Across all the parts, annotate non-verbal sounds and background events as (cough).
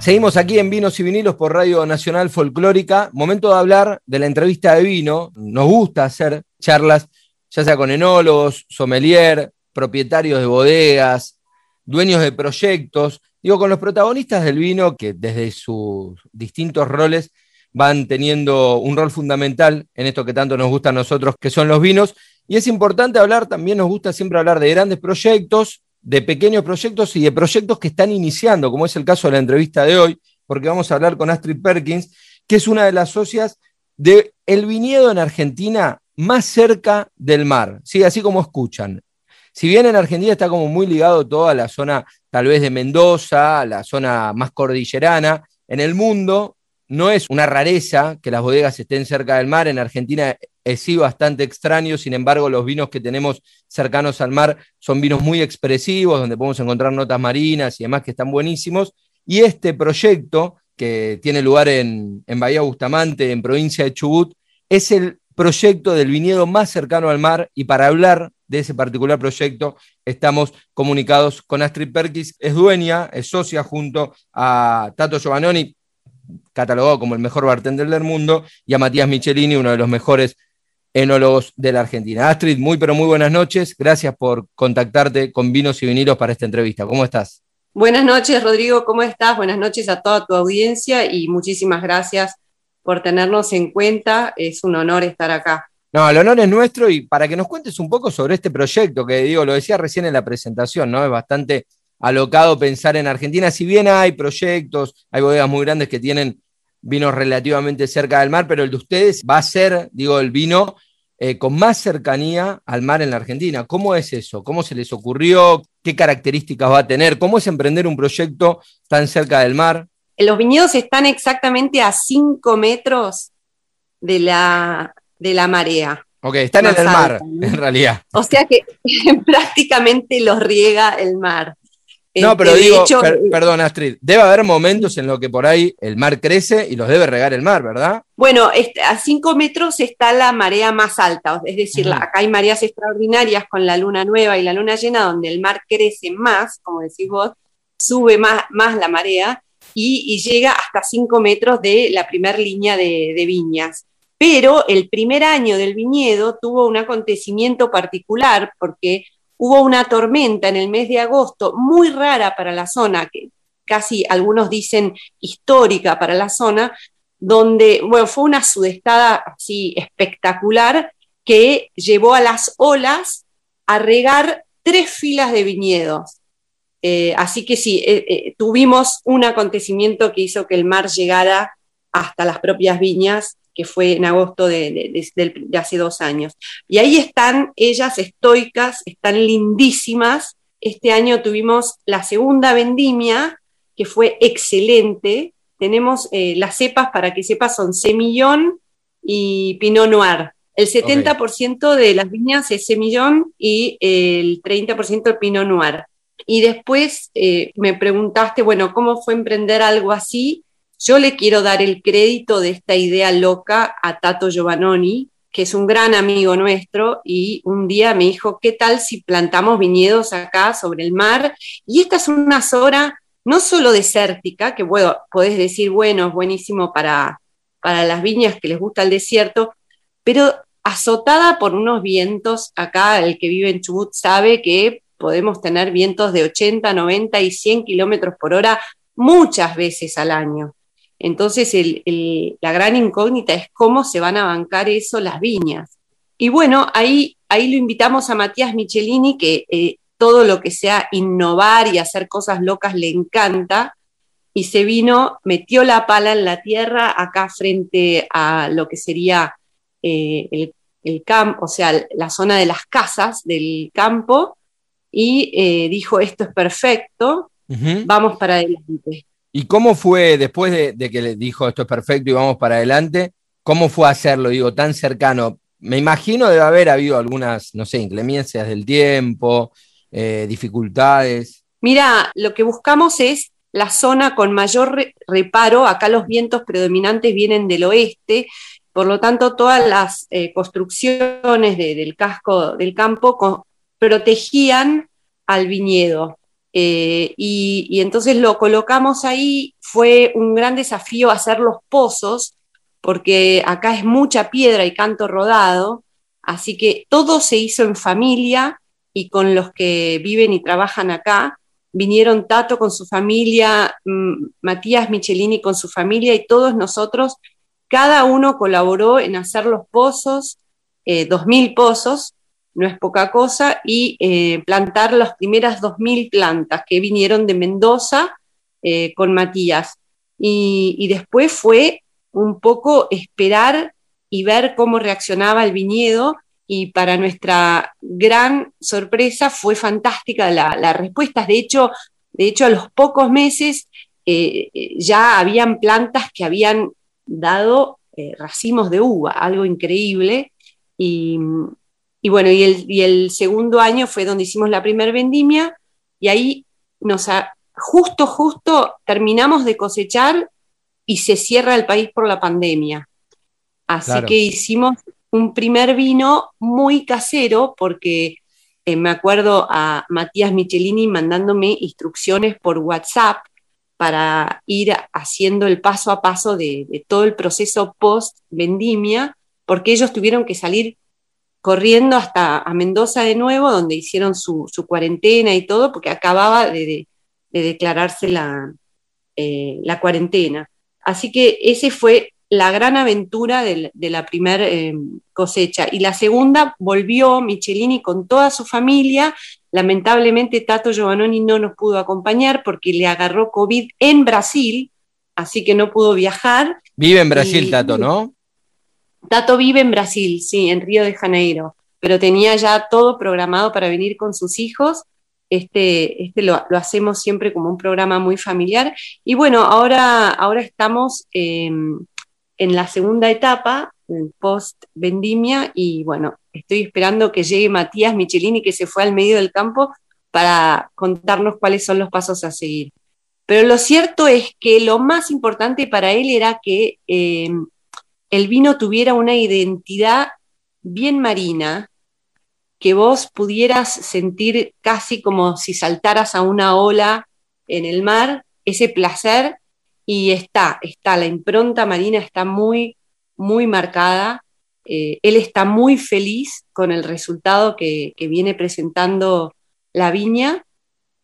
Seguimos aquí en Vinos y Vinilos por Radio Nacional Folclórica. Momento de hablar de la entrevista de vino. Nos gusta hacer charlas, ya sea con enólogos, sommelier, propietarios de bodegas, dueños de proyectos, digo, con los protagonistas del vino que desde sus distintos roles van teniendo un rol fundamental en esto que tanto nos gusta a nosotros, que son los vinos. Y es importante hablar, también nos gusta siempre hablar de grandes proyectos, de pequeños proyectos y de proyectos que están iniciando, como es el caso de la entrevista de hoy, porque vamos a hablar con Astrid Perkins, que es una de las socias del el viñedo en Argentina más cerca del mar, ¿sí? así como escuchan. Si bien en Argentina está como muy ligado todo a la zona tal vez de Mendoza, la zona más cordillerana, en el mundo no es una rareza que las bodegas estén cerca del mar. En Argentina sí bastante extraño, sin embargo, los vinos que tenemos cercanos al mar son vinos muy expresivos, donde podemos encontrar notas marinas y demás que están buenísimos. Y este proyecto, que tiene lugar en, en Bahía Bustamante, en provincia de Chubut, es el proyecto del viñedo más cercano al mar y para hablar de ese particular proyecto estamos comunicados con Astrid Perkis, es dueña, es socia junto a Tato Giovannoni, catalogado como el mejor bartender del mundo, y a Matías Michelini, uno de los mejores enólogos de la Argentina. Astrid, muy pero muy buenas noches. Gracias por contactarte con Vinos y Vinilos para esta entrevista. ¿Cómo estás? Buenas noches, Rodrigo. ¿Cómo estás? Buenas noches a toda tu audiencia y muchísimas gracias por tenernos en cuenta. Es un honor estar acá. No, el honor es nuestro y para que nos cuentes un poco sobre este proyecto, que digo, lo decía recién en la presentación, ¿no? Es bastante alocado pensar en Argentina, si bien hay proyectos, hay bodegas muy grandes que tienen vinos relativamente cerca del mar, pero el de ustedes va a ser, digo, el vino eh, con más cercanía al mar en la Argentina. ¿Cómo es eso? ¿Cómo se les ocurrió? ¿Qué características va a tener? ¿Cómo es emprender un proyecto tan cerca del mar? Los viñedos están exactamente a 5 metros de la, de la marea. Ok, están en el mar, en realidad. O sea que (laughs) prácticamente los riega el mar. No, pero este, digo, perdón Astrid, debe haber momentos en los que por ahí el mar crece y los debe regar el mar, ¿verdad? Bueno, a 5 metros está la marea más alta, es decir, acá hay mareas extraordinarias con la luna nueva y la luna llena, donde el mar crece más, como decís vos, sube más, más la marea y, llega hasta 5 metros de la primera línea de, de viñas. Pero el primer año del viñedo tuvo un acontecimiento particular porque hubo una tormenta en el mes de agosto muy rara para la zona, que casi algunos dicen histórica para la zona, donde, bueno, fue una sudestada así espectacular que llevó a las olas a regar tres filas de viñedos. Eh, así que sí, eh, eh, tuvimos un acontecimiento que hizo que el mar llegara hasta las propias viñas que fue en agosto de, hace dos años. Y ahí están ellas estoicas, están lindísimas. Este año tuvimos la segunda vendimia, que fue excelente. Tenemos eh, las cepas, para que sepas, son semillón y pinot noir. El 70% de las viñas es semillón y el 30% el pinot noir. Y después eh, me preguntaste, bueno, ¿cómo fue emprender algo así? Yo le quiero dar el crédito de esta idea loca a Tato Giovannoni, que es un gran amigo nuestro, y un día me dijo, ¿qué tal si plantamos viñedos acá sobre el mar? Y esta es una zona no solo desértica, que bueno, podés decir, bueno, es buenísimo para, para las viñas que les gusta el desierto, pero azotada por unos vientos, acá el que vive en Chubut sabe que podemos tener vientos de 80, 90 y 100 kilómetros por hora muchas veces al año. Entonces, la gran incógnita es cómo se van a bancar eso las viñas. Y bueno, ahí, ahí lo invitamos a Matías Michelini, que eh, todo lo que sea innovar y hacer cosas locas le encanta, y se vino, metió la pala en la tierra acá frente a lo que sería eh, el, campo, o sea, la zona de las casas del campo, y eh, dijo, esto es perfecto, vamos para adelante. ¿Y cómo fue después de, que le dijo esto es perfecto y vamos para adelante? ¿Cómo fue hacerlo, digo, tan cercano? Me imagino debe haber habido algunas, no sé, inclemencias del tiempo, eh, dificultades. Mira, lo que buscamos es la zona con mayor reparo. Acá los vientos predominantes vienen del oeste, por lo tanto todas las eh, construcciones del casco del campo protegían al viñedo. Eh, y, entonces lo colocamos ahí, fue un gran desafío hacer los pozos, porque acá es mucha piedra y canto rodado, así que todo se hizo en familia y con los que viven y trabajan acá. Vinieron Tato con su familia, mm, Matías Michelini con su familia y todos nosotros, cada uno colaboró en hacer los pozos, eh, dos mil pozos, no es poca cosa, y eh, plantar las primeras 2.000 plantas que vinieron de Mendoza eh, con Matías. Y, después fue un poco esperar y ver cómo reaccionaba el viñedo y para nuestra gran sorpresa fue fantástica la, respuesta. De hecho, de hecho, a los pocos meses eh, ya habían plantas que habían dado racimos de uva, algo increíble. Y, y bueno, y el, segundo año fue donde hicimos la primera vendimia y ahí nos justo, justo terminamos de cosechar y se cierra el país por la pandemia. Así que hicimos un primer vino muy casero porque eh, me acuerdo a Matías Michelini mandándome instrucciones por WhatsApp para ir haciendo el paso a paso de, de todo el proceso post vendimia, porque ellos tuvieron que salir corriendo hasta a Mendoza de nuevo, donde hicieron su, cuarentena y todo, porque acababa de, declararse la, eh, la, cuarentena. Así que ese fue la gran aventura de, la primera eh, cosecha. Y la segunda volvió Michelini con toda su familia. Lamentablemente Tato Giovannoni no nos pudo acompañar porque le agarró COVID en Brasil, así que no pudo viajar. Vive en Brasil, Tato, ¿no? Tato vive en Brasil, sí, en Río de Janeiro, pero tenía ya todo programado para venir con sus hijos. Este, este lo, hacemos siempre como un programa muy familiar. Y bueno, ahora, ahora estamos em, en la segunda etapa, post vendimia, y bueno, estoy esperando que llegue Matías Michelini, que se fue al medio del campo, para contarnos cuáles son los pasos a seguir. Pero lo cierto es que lo más importante para él era que em, el vino tuviera una identidad bien marina, que vos pudieras sentir casi como si saltaras a una ola en el mar, ese placer, y está, está, la impronta marina está muy, muy marcada. Eh, él está muy feliz con el resultado que, que viene presentando la viña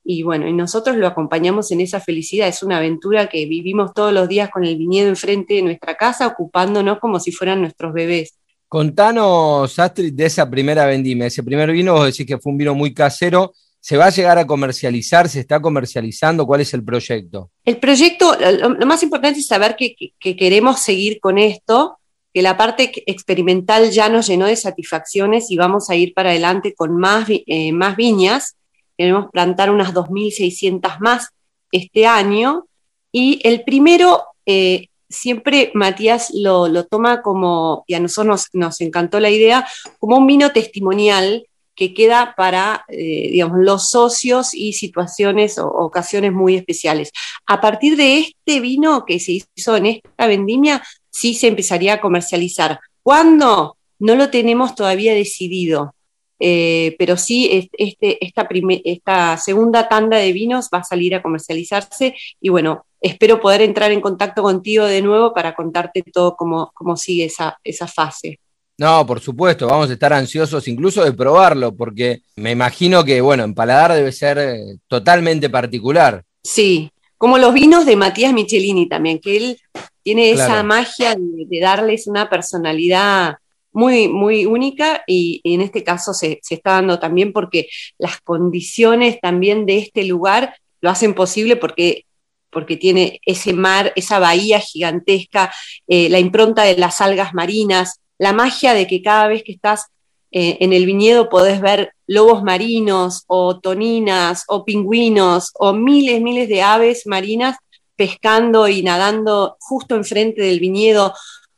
y bueno, y nosotros lo acompañamos en esa felicidad. Es una aventura que vivimos todos los días con el viñedo enfrente de nuestra casa, ocupándonos como si fueran nuestros bebés. Contanos, Astrid, de esa primera vendimia. Ese primer vino, vos decís que fue un vino muy casero. ¿Se va a llegar a comercializar? ¿Se está comercializando? ¿Cuál es el proyecto? El proyecto, lo, más importante es saber que, queremos seguir con esto, que la parte experimental ya nos llenó de satisfacciones y vamos a ir para adelante con más, eh, más viñas queremos plantar unas 2.600 más este año. Y el primero, eh, siempre Matías lo, toma como, y a nosotros nos, encantó la idea, como un vino testimonial que queda para, eh, digamos, los socios y situaciones o ocasiones muy especiales. A partir de este vino que se hizo en esta vendimia, sí se empezaría a comercializar. ¿Cuándo? No lo tenemos todavía decidido. Eh, pero sí, este, esta, esta segunda tanda de vinos va a salir a comercializarse y bueno, espero poder entrar en contacto contigo de nuevo para contarte todo cómo, cómo sigue esa, esa fase. No, por supuesto, vamos a estar ansiosos incluso de probarlo, porque me imagino que, bueno, en paladar debe ser eh, totalmente particular. Sí, como los vinos de Matías Michelini también, que él tiene esa magia de, darles una personalidad muy, muy única y, en este caso se, está dando también porque las condiciones también de este lugar lo hacen posible porque porque tiene ese mar, esa bahía gigantesca, eh, la impronta de las algas marinas, la magia de que cada vez que estás eh, en el viñedo podés ver lobos marinos o toninas o pingüinos o miles, miles de aves marinas pescando y nadando justo enfrente del viñedo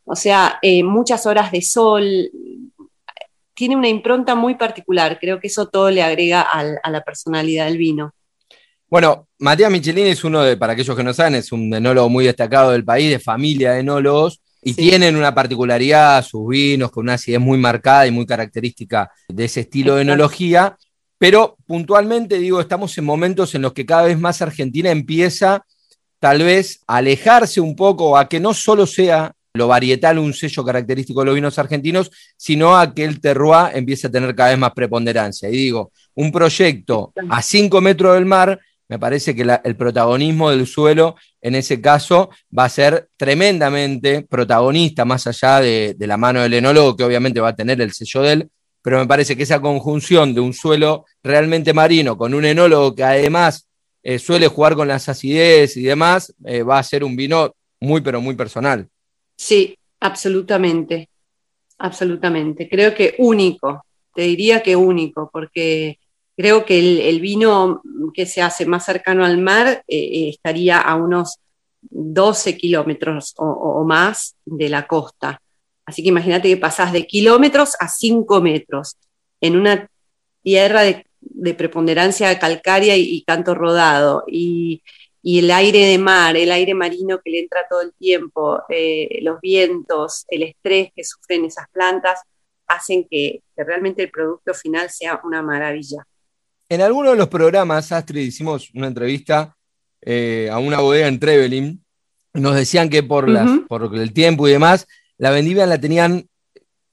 o sea, eh, muchas horas de sol, tiene una impronta muy particular, creo que eso todo le agrega a la personalidad del vino. Bueno, Matías Michelini es uno de, para aquellos que no saben, es un enólogo muy destacado del país, de familia de enólogos, y tienen una particularidad, sus vinos, con una acidez muy marcada y muy característica de ese estilo de enología. Pero puntualmente digo, estamos en momentos en los que cada vez más Argentina empieza tal vez a alejarse un poco, a que no solo sea lo varietal un sello característico de los vinos argentinos, sino a que el terroir empiece a tener cada vez más preponderancia. Y digo, un proyecto a 5 metros del mar, me parece que el protagonismo del suelo en ese caso va a ser tremendamente protagonista, más allá de, la mano del enólogo, que obviamente va a tener el sello de él, pero me parece que esa conjunción de un suelo realmente marino con un enólogo que además eh, suele jugar con las acidez y demás, eh, va a ser un vino muy, pero muy personal. Sí, absolutamente, absolutamente. Creo que único, te diría que único, porque creo que el, vino que se hace más cercano al mar eh, eh, estaría a unos 12 kilómetros o, más de la costa. Así que imagínate que pasás de kilómetros a 5 metros en una tierra de, preponderancia calcárea y, y canto rodado. Y, y el aire de mar, el aire marino que le entra todo el tiempo, eh, los vientos, el estrés que sufren esas plantas, hacen que, realmente el producto final sea una maravilla. En alguno de los programas, Astrid, hicimos una entrevista eh, a una bodega en Trevelin. Nos decían que por, por el tiempo y demás, la vendimia la tenían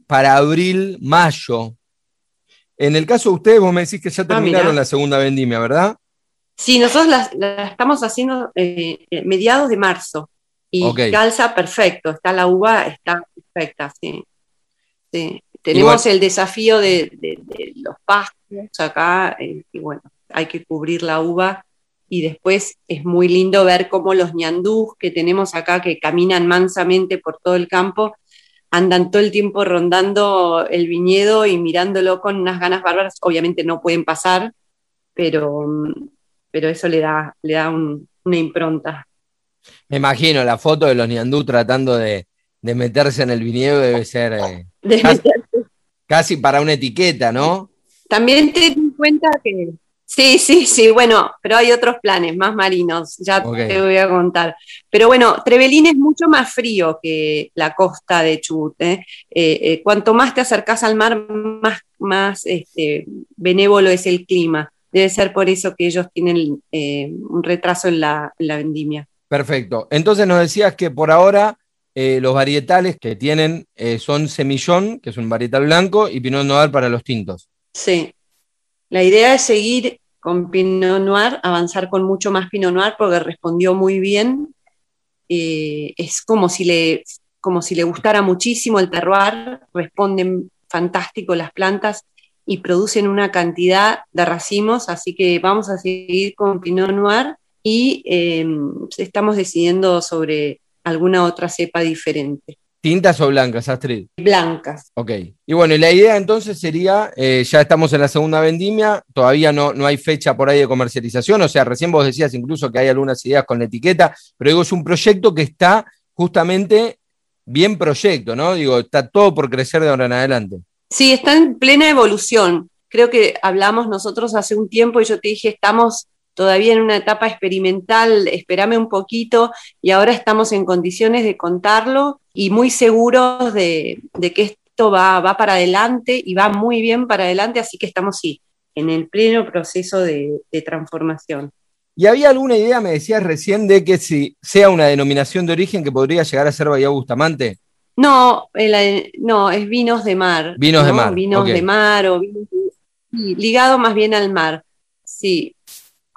para abril, mayo. En el caso de ustedes, vos me decís que ya ah, terminaron la segunda vendimia, ¿verdad? Sí, nosotros la, estamos haciendo eh, eh, mediados de marzo y calza perfecto, está la uva, está perfecta, sí. Tenemos el desafío de, los pastos acá eh, y bueno, hay que cubrir la uva y después es muy lindo ver cómo los ñandús que tenemos acá que caminan mansamente por todo el campo andan todo el tiempo rondando el viñedo y mirándolo con unas ganas bárbaras. Obviamente no pueden pasar, pero mm, pero eso le da, le da una impronta. Me imagino la foto de los Niandú tratando de, meterse en el viñedo debe ser eh, (laughs) casi, para una etiqueta, ¿no? También ten en cuenta que Sí, sí, sí, bueno, pero hay otros planes más marinos, ya te voy a contar. Pero bueno, Trevelín es mucho más frío que la costa de Chubut. ¿eh? Eh, cuanto más te acercas al mar, más, más este, benévolo es el clima. Debe ser por eso que ellos tienen eh, un retraso en la, vendimia. Perfecto. Entonces nos decías que por ahora eh, los varietales que tienen eh, son semillón, que es un varietal blanco, y Pinot Noir para los tintos. Sí. La idea es seguir con Pinot Noir, avanzar con mucho más Pinot Noir porque respondió muy bien. es como si, le, como si le gustara muchísimo el terroir, responden fantástico las plantas y producen una cantidad de racimos, así que vamos a seguir con Pinot Noir y em, estamos decidiendo sobre alguna otra cepa diferente. ¿Tintas o blancas, Astrid? Blancas. Ok. Y bueno, la idea entonces sería, eh, ya estamos en la segunda vendimia, todavía no, no hay fecha por ahí de comercialización, o sea, recién vos decías incluso que hay algunas ideas con la etiqueta, pero digo, es un proyecto que está justamente bien proyecto, ¿no? Digo, está todo por crecer de ahora en adelante. Sí, está en plena evolución. Creo que hablamos nosotros hace un tiempo y yo te dije, estamos todavía en una etapa experimental, espérame un poquito y ahora estamos en condiciones de contarlo y muy seguros de, que esto va, para adelante y va muy bien para adelante, así que estamos sí, en el pleno proceso de, transformación. ¿Y había alguna idea, me decías recién, de que si sea una denominación de origen que podría llegar a ser Bahía Bustamante? No, no, es vinos de mar. Vinos de mar. Vinos de mar o ligado más bien al mar. Sí.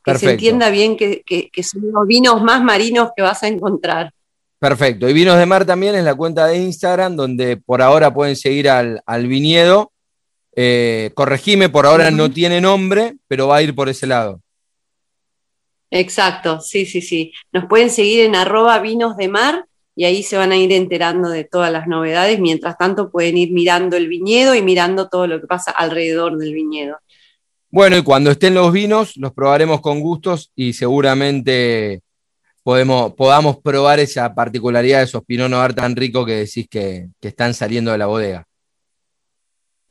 Que se entienda bien que, son los vinos más marinos que vas a encontrar. Perfecto. Y Vinos de Mar también es la cuenta de Instagram, donde por ahora pueden seguir al, viñedo. Eh, corregime, por ahora no tiene nombre, pero va a ir por ese lado. Exacto, sí, sí, sí. Nos pueden seguir en arroba vinos de mar y ahí se van a ir enterando de todas las novedades. Mientras tanto, pueden ir mirando el viñedo y mirando todo lo que pasa alrededor del viñedo. Bueno, y cuando estén los vinos, los probaremos con gustos y seguramente podemos, podamos probar esa particularidad de esos Pinot Noir tan ricos que decís que, que están saliendo de la bodega.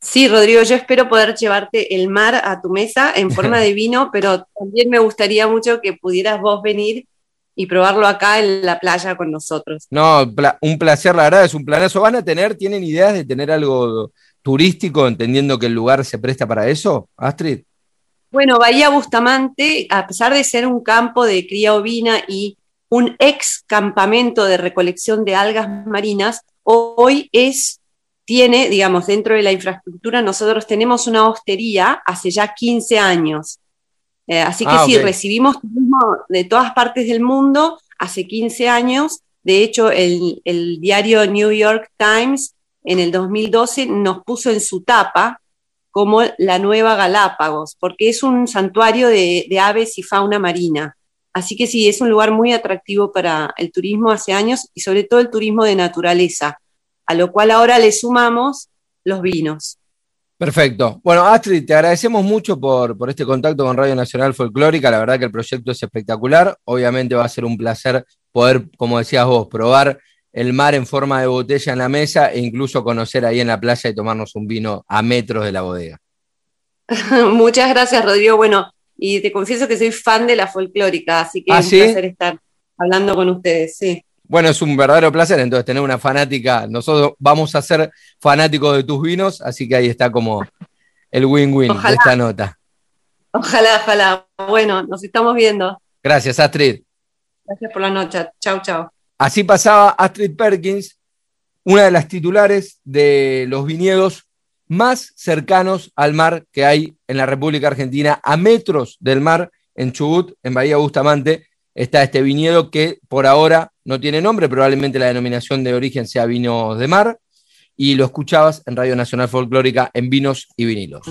Sí, Rodrigo, yo espero poder llevarte el mar a tu mesa en forma de vino, (laughs) pero también me gustaría mucho que pudieras vos venir y probarlo acá en la playa con nosotros. No, un placer, la verdad, es un planazo. ¿Van a tener, tienen ideas de tener algo turístico, entendiendo que el lugar se presta para eso, Astrid? Bueno, Bahía Bustamante, a pesar de ser un campo de cría ovina y un ex campamento de recolección de algas marinas, hoy es, tiene, digamos, dentro de la infraestructura, nosotros tenemos una hostería hace ya 15 años. Eh, así que ah, sí, recibimos turismo de todas partes del mundo hace 15 años. De hecho, el, diario New York Times en el 2012 nos puso en su tapa como la nueva Galápagos, porque es un santuario de, aves y fauna marina. Así que sí, es un lugar muy atractivo para el turismo hace años y sobre todo el turismo de naturaleza, a lo cual ahora le sumamos los vinos. Perfecto. Bueno, Astrid, te agradecemos mucho por, por, este contacto con Radio Nacional Folclórica. La verdad que el proyecto es espectacular. Obviamente va a ser un placer poder, como decías vos, probar el mar en forma de botella en la mesa e incluso conocer ahí en la playa y tomarnos un vino a metros de la bodega. (laughs) Muchas gracias, Rodrigo. Bueno, y te confieso que soy fan de la folclórica, así que ¿Ah, es un placer estar hablando con ustedes, sí. Bueno, es un verdadero placer entonces tener una fanática. Nosotros vamos a ser fanáticos de tus vinos, así que ahí está como el win-win de esta nota. Ojalá, ojalá. Bueno, nos estamos viendo. Gracias, Astrid. Gracias por la noche. Chau, chau. Así pasaba Astrid Perkins, una de las titulares de los viñedos más cercanos al mar que hay en la República Argentina, a metros del mar, en Chubut, en Bahía Bustamante, está este viñedo que por ahora no tiene nombre, probablemente la denominación de origen sea vinos de mar, y lo escuchabas en Radio Nacional Folclórica en Vinos y Vinilos.